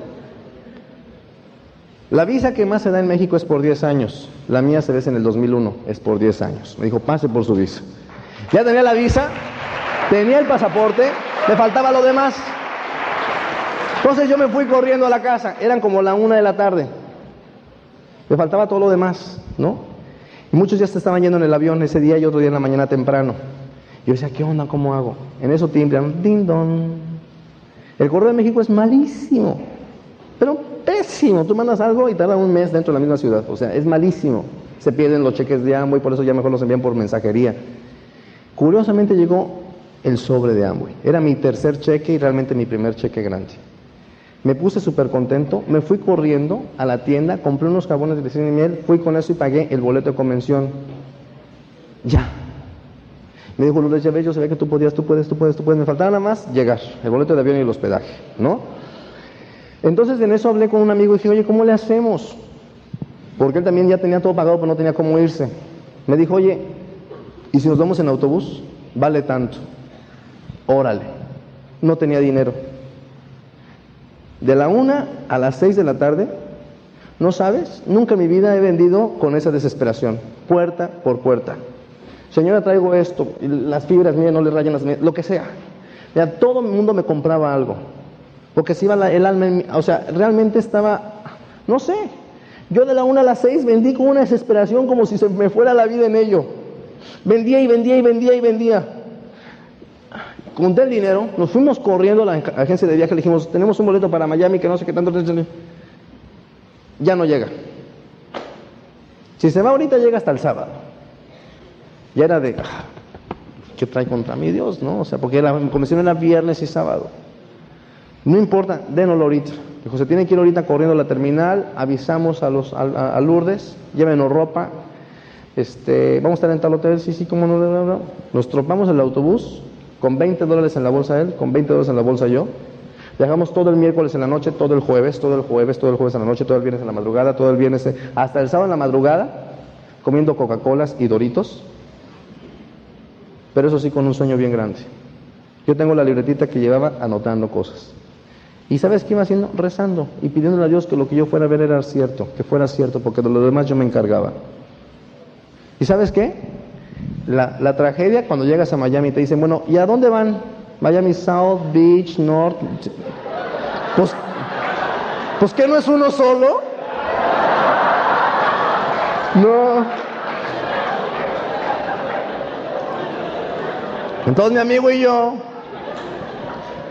La visa que más se da en México es por 10 años. La mía se ve en el 2001, es por 10 años. Me dijo, pase por su visa. Ya tenía la visa, tenía el pasaporte, me faltaba lo demás. Entonces yo me fui corriendo a la casa, eran como la una de la tarde. Me faltaba todo lo demás, ¿no? Y muchos ya se estaban yendo en el avión ese día y otro día en la mañana temprano. Yo decía, ¿qué onda? ¿Cómo hago? En eso timbran, ding dong. El correo de México es malísimo, pero pésimo. Tú mandas algo y tarda un mes dentro de la misma ciudad. O sea, es malísimo. Se pierden los cheques de Amway, por eso ya mejor los envían por mensajería. Curiosamente llegó el sobre de Amway. Era mi tercer cheque y realmente mi primer cheque grande. Me puse súper contento, me fui corriendo a la tienda, compré unos jabones de cine y miel, fui con eso y pagué el boleto de convención. Ya. Me dijo Lourdes, ya ves, yo sabía que tú podías, tú puedes, tú puedes, tú puedes. Me faltaba nada más llegar, el boleto de avión y el hospedaje, ¿no? Entonces en eso hablé con un amigo y dije, oye, ¿cómo le hacemos? porque él también ya tenía todo pagado, pero no tenía cómo irse. Me dijo, oye, ¿y si nos vamos en autobús? Vale tanto. Órale. No tenía dinero. De la una a las seis de la tarde, ¿no sabes? Nunca en mi vida he vendido con esa desesperación, puerta por puerta. Señora, traigo esto, las fibras, mías no le rayan las mías, lo que sea. Ya todo el mundo me compraba algo. Porque si iba el alma en o sea, realmente estaba, no sé, yo de la una a las seis vendí con una desesperación como si se me fuera la vida en ello. Vendía y vendía y vendía y vendía. Conté el dinero, nos fuimos corriendo a la agencia de viaje, le dijimos, tenemos un boleto para Miami que no sé qué tanto. Ya no llega. Si se va ahorita llega hasta el sábado. Ya era de, ah, ¿qué trae contra mí Dios? ¿No? O sea, porque la comisión era viernes y sábado. No importa, dénoslo ahorita. Dijo, se tiene que ir ahorita corriendo a la terminal, avisamos a los a, Lourdes, llévenos ropa, este, vamos a estar en tal hotel, sí, sí, como no, no, no. Nos tropamos el autobús con 20 dólares en la bolsa él, con 20 dólares en la bolsa yo. Viajamos todo el miércoles en la noche, todo el jueves, todo el jueves, todo el jueves en la noche, todo el viernes en la madrugada, todo el viernes, hasta el sábado en la madrugada, comiendo Coca-Colas y Doritos. Pero eso sí, con un sueño bien grande. Yo tengo la libretita que llevaba anotando cosas. ¿Y sabes qué iba haciendo? Rezando y pidiéndole a Dios que lo que yo fuera a ver era cierto, que fuera cierto, porque de lo demás yo me encargaba. ¿Y sabes qué? La, tragedia cuando llegas a Miami te dicen, bueno, ¿y a dónde van? Miami South, Beach, North. Pues, pues que no es uno solo. No. Entonces mi amigo y yo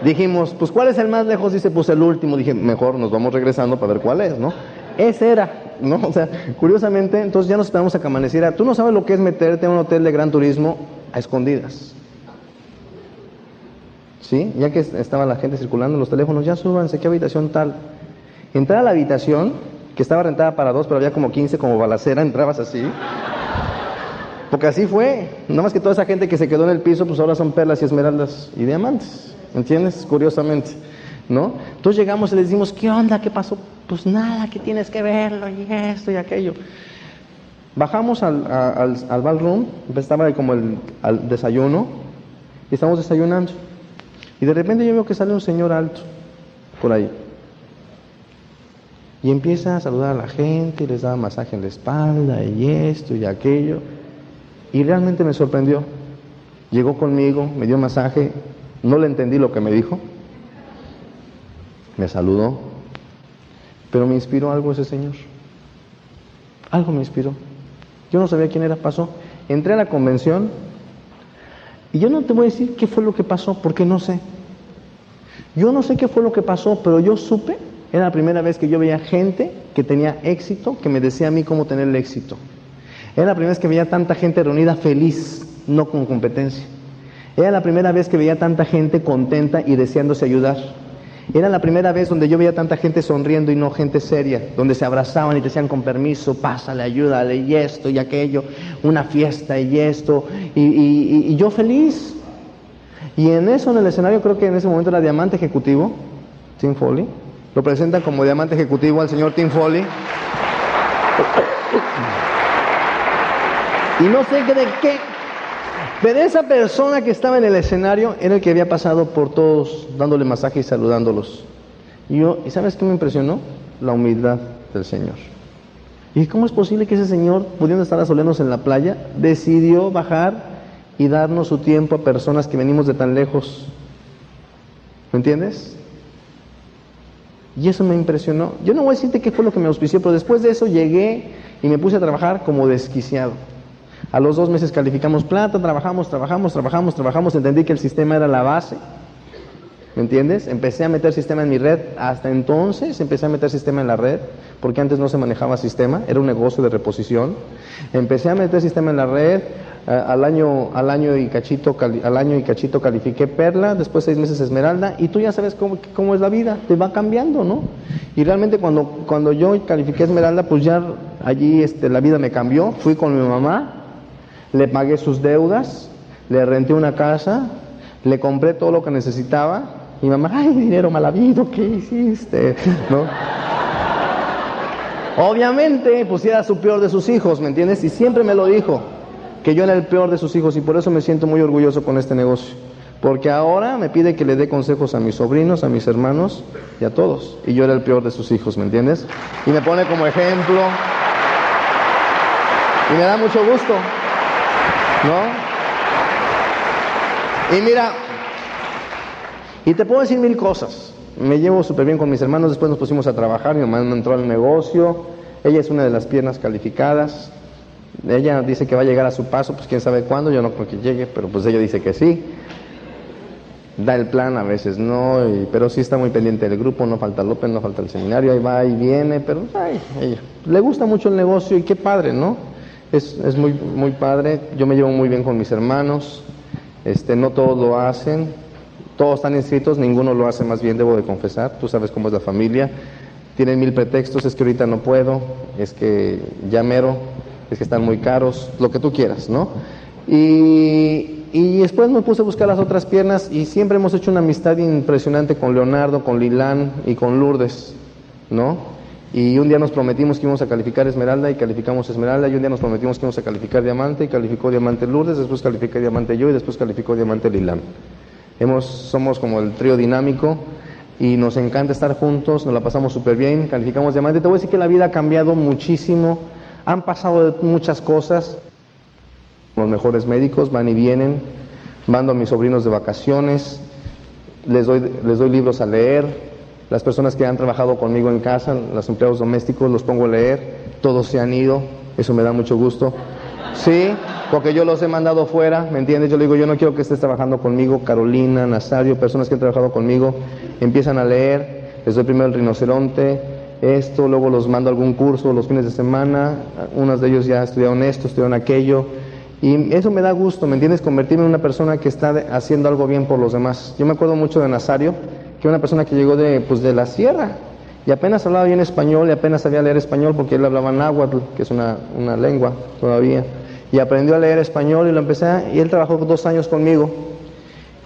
Dijimos, pues ¿cuál es el más lejos? Dice, pues el último. Dije, mejor nos vamos regresando para ver cuál es, ¿no? Ese era, ¿no? O sea, curiosamente, entonces ya nos esperamos a que amaneciera. Tú no sabes lo que es meterte en un hotel de gran turismo a escondidas. ¿Sí? Ya que estaba la gente circulando los teléfonos, ya súbanse, ¿qué habitación tal? Entrar a la habitación, que estaba rentada para dos, pero había como 15 como balacera, entrabas así. Porque así fue. Nada más que toda esa gente que se quedó en el piso, pues ahora son perlas y esmeraldas y diamantes. ¿Entiendes? Curiosamente. ¿No? Entonces llegamos y le decimos, ¿qué onda? ¿Qué pasó? Pues nada, que tienes que verlo y esto y aquello. Bajamos al, al, al ballroom, estaba como el al desayuno, y estamos desayunando. Y de repente yo veo que sale un señor alto por ahí. Y empieza a saludar a la gente, y les da masaje en la espalda, y esto y aquello. Y realmente me sorprendió. Llegó conmigo, me dio masaje, no le entendí lo que me dijo. Me saludó. Pero me inspiró algo ese señor. Algo me inspiró. Yo no sabía quién era, pasó. Entré a la convención y yo no te voy a decir qué fue lo que pasó, porque no sé. Yo no sé qué fue lo que pasó, pero yo supe, era la primera vez que yo veía gente que tenía éxito, que me decía a mí cómo tener el éxito. Era la primera vez que veía tanta gente reunida feliz, no con competencia. Era la primera vez que veía tanta gente contenta y deseándose ayudar. Era la primera vez donde yo veía tanta gente sonriendo y no gente seria, donde se abrazaban y decían con permiso, pásale, ayúdale, y esto y aquello, una fiesta y esto, y, yo feliz. Y en eso, en el escenario, creo que en ese momento era diamante ejecutivo, Tim Foley. Lo presentan como diamante ejecutivo al señor Tim Foley. Y no sé de qué pero esa persona que estaba en el escenario era el que había pasado por todos dándole masaje y saludándolos. Y yo, ¿y sabes qué me impresionó? La humildad del Señor. ¿Y cómo es posible que ese Señor, pudiendo estar asolenos en la playa, decidió bajar y darnos su tiempo a personas que venimos de tan lejos? ¿Me entiendes? Y eso me impresionó. Yo no voy a decirte qué fue lo que me auspició, pero después de eso llegué y me puse a trabajar como desquiciado. A los dos meses calificamos plata, trabajamos, trabajamos, trabajamos, trabajamos, entendí que el sistema era la base. ¿Me entiendes? Empecé a meter sistema en mi red. Hasta entonces empecé a meter sistema en la red, porque antes no se manejaba sistema, era un negocio de reposición. Empecé a meter sistema en la red. Eh, al año, al año y cachito, al año y cachito califiqué perla, después seis meses esmeralda, y tú ya sabes cómo, cómo es la vida, te va cambiando, ¿no? Y realmente cuando, cuando yo califiqué esmeralda, pues ya allí este, la vida me cambió. Fui con mi mamá, le pagué sus deudas, le renté una casa, le compré todo lo que necesitaba. Y mamá, ay, dinero mal habido, ¿qué hiciste? ¿No? Obviamente, pues era su peor de sus hijos, ¿me entiendes? Y siempre me lo dijo, que yo era el peor de sus hijos y por eso me siento muy orgulloso con este negocio. Porque ahora me pide que le dé consejos a mis sobrinos, a mis hermanos y a todos. Y yo era el peor de sus hijos, ¿me entiendes? Y me pone como ejemplo. Y me da mucho gusto. ¿No? Y mira, y te puedo decir mil cosas. Me llevo súper bien con mis hermanos, después nos pusimos a trabajar, mi mamá entró al negocio, ella es una de las piernas calificadas, ella dice que va a llegar a su paso, pues quién sabe cuándo, yo no creo que llegue, pero pues ella dice que sí. Da el plan, a veces no, pero sí está muy pendiente del grupo, no falta López, no falta el seminario, ahí va y viene, pero ay, ella. le gusta mucho el negocio y qué padre, ¿no? Es, es muy, muy padre, yo me llevo muy bien con mis hermanos, este, no todos lo hacen, todos están inscritos, ninguno lo hace más bien, debo de confesar, tú sabes cómo es la familia, tienen mil pretextos, es que ahorita no puedo, es que ya mero, es que están muy caros, lo que tú quieras, ¿no? Y, y después me puse a buscar las otras piernas y siempre hemos hecho una amistad impresionante con Leonardo, con Lilán y con Lourdes, ¿no? Y un día nos prometimos que íbamos a calificar Esmeralda y calificamos Esmeralda, y un día nos prometimos que íbamos a calificar Diamante y calificó Diamante Lourdes, después calificé Diamante yo y después calificó Diamante Lilán. Hemos, somos como el trío dinámico y nos encanta estar juntos, nos la pasamos súper bien, calificamos Diamante. Te voy a decir que la vida ha cambiado muchísimo han pasado muchas cosas. Los mejores médicos van y vienen. Mando a mis sobrinos de vacaciones. Les doy, les doy libros a leer. Las personas que han trabajado conmigo en casa, los empleados domésticos, los pongo a leer. Todos se han ido. Eso me da mucho gusto. Sí, porque yo los he mandado fuera, ¿me entiendes? Yo le digo, yo no quiero que estés trabajando conmigo, Carolina, Nazario, personas que han trabajado conmigo, empiezan a leer, les doy primero el rinoceronte, esto, luego los mando algún curso los fines de semana, unos de ellos ya estudiaron esto, estudiaron aquello, y eso me da gusto, ¿me entiendes? Convertirme en una persona que está haciendo algo bien por los demás. Yo me acuerdo mucho de Nazario, que una persona que llegó de, pues, de la sierra, y apenas hablaba bien español, y apenas sabía leer español, porque él hablaba náhuatl, que es una, una lengua todavía, y aprendió a leer español, y lo empecé, y él trabajó dos años conmigo,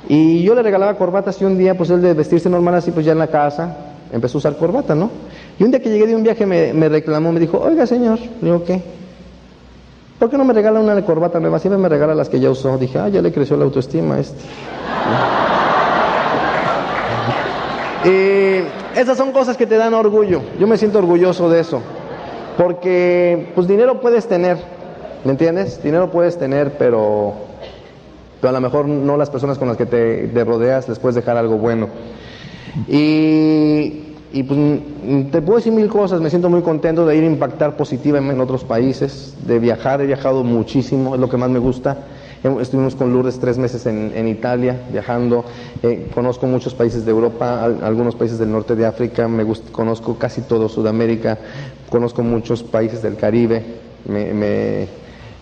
y yo le regalaba corbatas, y un día, pues él de vestirse normal así, pues ya en la casa, empezó a usar corbata, ¿no? Y un día que llegué de un viaje me, reclamó, me dijo, oiga señor, le digo, ¿qué? ¿Por qué no me regala una corbata nueva? Siempre me regala las que ya usó. Dije, ah, ya le creció la autoestima a este. Y esas son cosas que te dan orgullo. Yo me siento orgulloso de eso. Porque, pues dinero puedes tener, ¿me entiendes? Dinero puedes tener, pero, pero a lo mejor no las personas con las que te, te rodeas les puedes dejar algo bueno. Y y pues te puedo decir mil cosas, me siento muy contento de ir a impactar positivamente en otros países, de viajar, he viajado muchísimo, es lo que más me gusta. Estuvimos con Lourdes tres meses en, Italia, viajando, eh, conozco muchos países de Europa, algunos países del norte de África, me conozco casi todo Sudamérica, conozco muchos países del Caribe, me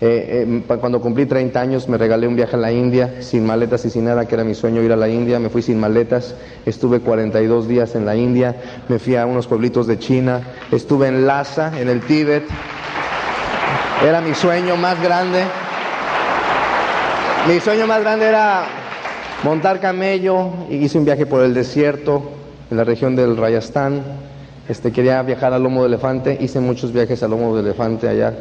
eh, eh, cuando cumplí 30 años me regalé un viaje a la India sin maletas y sin nada, que era mi sueño ir a la India. Me fui sin maletas, estuve 42 días en la India, me fui a unos pueblitos de China, estuve en Lhasa, en el Tíbet. Era mi sueño más grande. Mi sueño más grande era montar camello y hice un viaje por el desierto en la región del Rayastán. Este, quería viajar al lomo de elefante, hice muchos viajes al lomo de elefante allá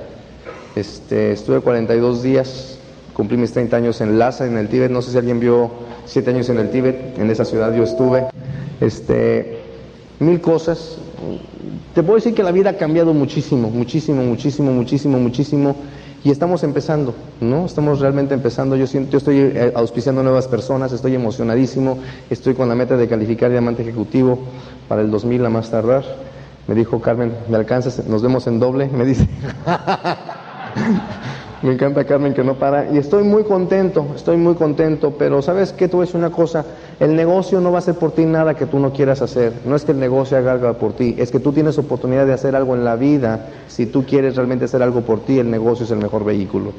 este, estuve 42 días, cumplí mis 30 años en Lhasa, en el Tíbet. No sé si alguien vio 7 años en el Tíbet, en esa ciudad yo estuve. Este, mil cosas. Te puedo decir que la vida ha cambiado muchísimo, muchísimo, muchísimo, muchísimo, muchísimo. Y estamos empezando, ¿no? Estamos realmente empezando. Yo, siento, yo estoy eh, auspiciando nuevas personas, estoy emocionadísimo, estoy con la meta de calificar diamante ejecutivo para el 2000 a más tardar. Me dijo Carmen, ¿me alcanzas? Nos vemos en doble. Me dice. Me encanta Carmen que no para. Y estoy muy contento, estoy muy contento, pero ¿sabes qué? Tú ves una cosa, el negocio no va a hacer por ti nada que tú no quieras hacer. No es que el negocio haga algo por ti, es que tú tienes oportunidad de hacer algo en la vida. Si tú quieres realmente hacer algo por ti, el negocio es el mejor vehículo.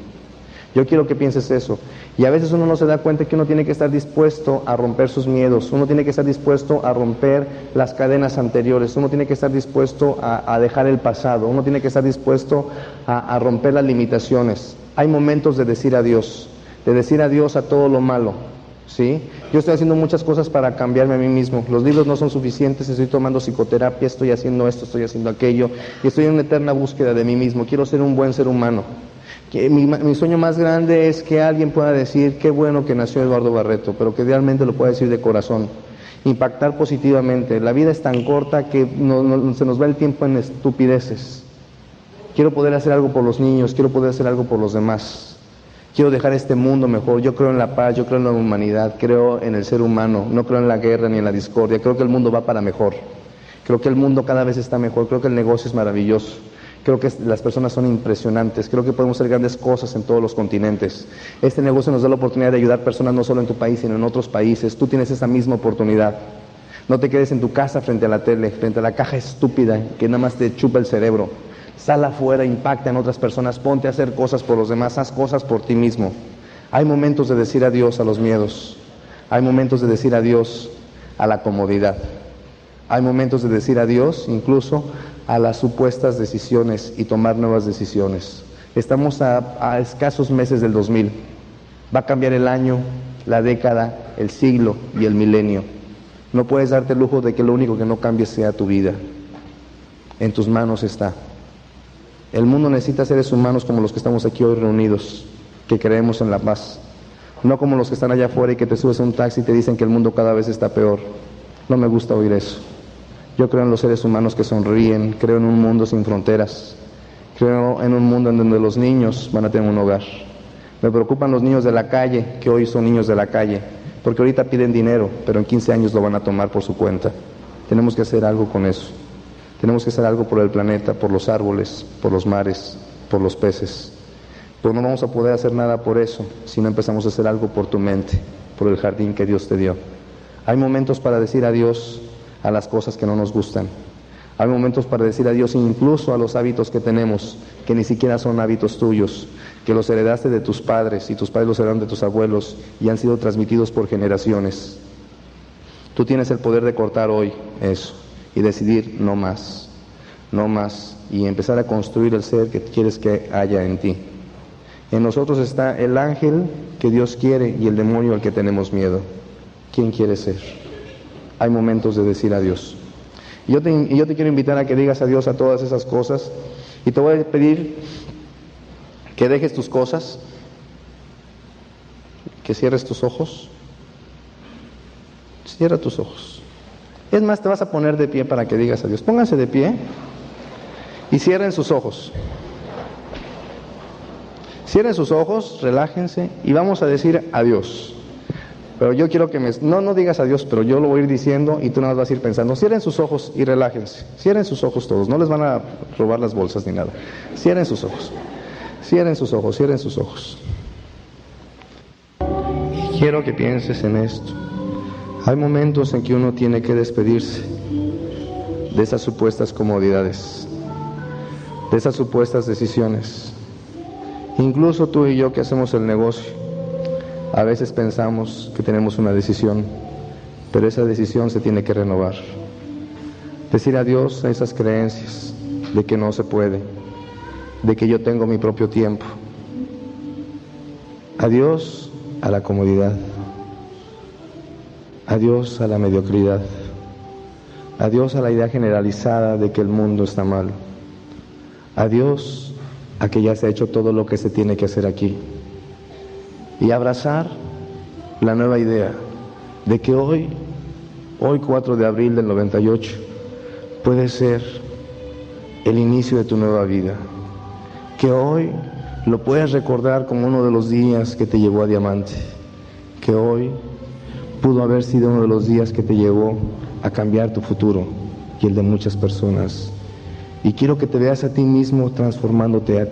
Yo quiero que pienses eso. Y a veces uno no se da cuenta que uno tiene que estar dispuesto a romper sus miedos, uno tiene que estar dispuesto a romper las cadenas anteriores, uno tiene que estar dispuesto a, dejar el pasado, uno tiene que estar dispuesto a, a romper las limitaciones. Hay momentos de decir adiós, de decir adiós a todo lo malo. ¿Sí? Yo estoy haciendo muchas cosas para cambiarme a mí mismo. Los libros no son suficientes, estoy tomando psicoterapia, estoy haciendo esto, estoy haciendo aquello, y estoy en una eterna búsqueda de mí mismo. Quiero ser un buen ser humano. Mi, mi, sueño más grande es que alguien pueda decir qué bueno que nació Eduardo Barreto, pero que realmente lo pueda decir de corazón. Impactar positivamente. La vida es tan corta que se nos va el tiempo en estupideces. Quiero poder hacer algo por los niños, quiero poder hacer algo por los demás. Quiero dejar este mundo mejor. Yo creo en la paz, yo creo en la humanidad, creo en el ser humano, no creo en la guerra ni en la discordia. Creo que el mundo va para mejor. Creo que el mundo cada vez está mejor. Creo que el negocio es maravilloso. Creo que las personas son impresionantes. Creo que podemos hacer grandes cosas en todos los continentes. Este negocio nos da la oportunidad de ayudar personas no solo en tu país, sino en otros países. Tú tienes esa misma oportunidad. No te quedes en tu casa frente a la tele, frente a la caja estúpida que nada más te chupa el cerebro. Sal afuera, impacta en otras personas, ponte a hacer cosas por los demás, haz cosas por ti mismo. Hay momentos de decir adiós a los miedos, hay momentos de decir adiós a la comodidad, hay momentos de decir adiós incluso a las supuestas decisiones y tomar nuevas decisiones. Estamos a, escasos meses del 2000, va a cambiar el año, la década, el siglo y el milenio. No puedes darte el lujo de que lo único que no cambie sea tu vida. En tus manos está. El mundo necesita seres humanos como los que estamos aquí hoy reunidos, que creemos en la paz. No como los que están allá afuera y que te subes a un taxi y te dicen que el mundo cada vez está peor. No me gusta oír eso. Yo creo en los seres humanos que sonríen, creo en un mundo sin fronteras, creo en un mundo en donde los niños van a tener un hogar. Me preocupan los niños de la calle, que hoy son niños de la calle, porque ahorita piden dinero, pero en 15 años lo van a tomar por su cuenta. Tenemos que hacer algo con eso. Tenemos que hacer algo por el planeta, por los árboles, por los mares, por los peces. Pero no vamos a poder hacer nada por eso si no empezamos a hacer algo por tu mente, por el jardín que Dios te dio. Hay momentos para decir adiós a las cosas que no nos gustan. Hay momentos para decir adiós incluso a los hábitos que tenemos, que ni siquiera son hábitos tuyos, que los heredaste de tus padres y tus padres los heredaron de tus abuelos y han sido transmitidos por generaciones. Tú tienes el poder de cortar hoy eso y decidir no más, no más, y empezar a construir el ser que quieres que haya en ti. En nosotros está el ángel que Dios quiere y el demonio al que tenemos miedo. ¿Quién quiere ser? Hay momentos de decir adiós. Y yo te, yo te quiero invitar a que digas adiós a todas esas cosas y te voy a pedir que dejes tus cosas, que cierres tus ojos. Cierra tus ojos. Es más, te vas a poner de pie para que digas adiós. Pónganse de pie y cierren sus ojos. Cierren sus ojos, relájense y vamos a decir adiós. Pero yo quiero que me... No, no digas adiós, pero yo lo voy a ir diciendo y tú nada más vas a ir pensando. Cierren sus ojos y relájense. Cierren sus ojos todos. No les van a robar las bolsas ni nada. Cierren sus ojos. Cierren sus ojos, cierren sus ojos. Y quiero que pienses en esto. Hay momentos en que uno tiene que despedirse de esas supuestas comodidades, de esas supuestas decisiones. Incluso tú y yo que hacemos el negocio, a veces pensamos que tenemos una decisión, pero esa decisión se tiene que renovar. Decir adiós a esas creencias de que no se puede, de que yo tengo mi propio tiempo. Adiós a la comodidad. Adiós a la mediocridad. Adiós a la idea generalizada de que el mundo está mal. Adiós a que ya se ha hecho todo lo que se tiene que hacer aquí. Y abrazar la nueva idea de que hoy, hoy 4 de abril del 98, puede ser el inicio de tu nueva vida. Que hoy lo puedes recordar como uno de los días que te llevó a diamante. Que hoy pudo haber sido uno de los días que te llevó a cambiar tu futuro y el de muchas personas. Y quiero que te veas a ti mismo transformándote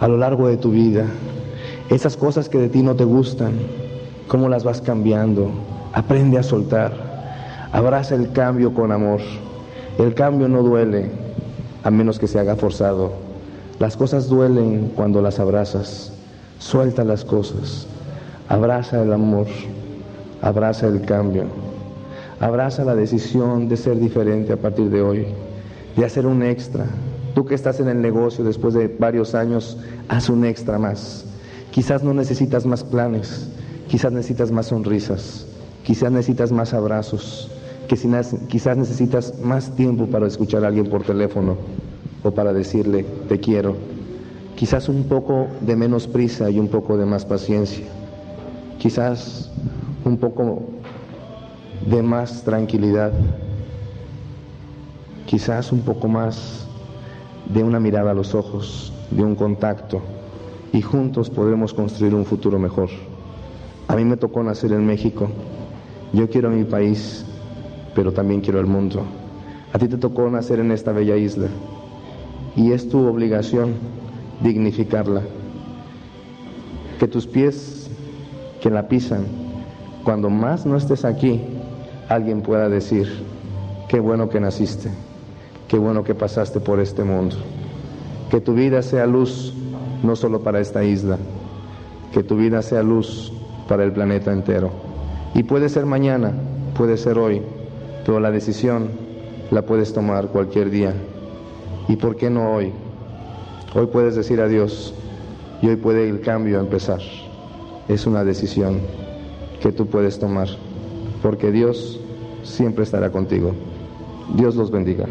a, lo largo de tu vida. Esas cosas que de ti no te gustan, cómo las vas cambiando. Aprende a soltar. Abraza el cambio con amor. El cambio no duele a menos que se haga forzado. Las cosas duelen cuando las abrazas. Suelta las cosas. Abraza el amor abraza el cambio, abraza la decisión de ser diferente a partir de hoy, de hacer un extra. Tú que estás en el negocio después de varios años, haz un extra más. Quizás no necesitas más planes, quizás necesitas más sonrisas, quizás necesitas más abrazos, quizás necesitas más tiempo para escuchar a alguien por teléfono o para decirle te quiero, quizás un poco de menos prisa y un poco de más paciencia, quizás un poco de más tranquilidad, quizás un poco más de una mirada a los ojos, de un contacto, y juntos podremos construir un futuro mejor. A mí me tocó nacer en México, yo quiero mi país, pero también quiero el mundo. A ti te tocó nacer en esta bella isla, y es tu obligación dignificarla. Que tus pies que la pisan, cuando más no estés aquí, alguien pueda decir, qué bueno que naciste, qué bueno que pasaste por este mundo. Que tu vida sea luz no solo para esta isla, que tu vida sea luz para el planeta entero. Y puede ser mañana, puede ser hoy, pero la decisión la puedes tomar cualquier día. ¿Y por qué no hoy? Hoy puedes decir adiós y hoy puede el cambio empezar. Es una decisión que tú puedes tomar, porque Dios siempre estará contigo. Dios los bendiga.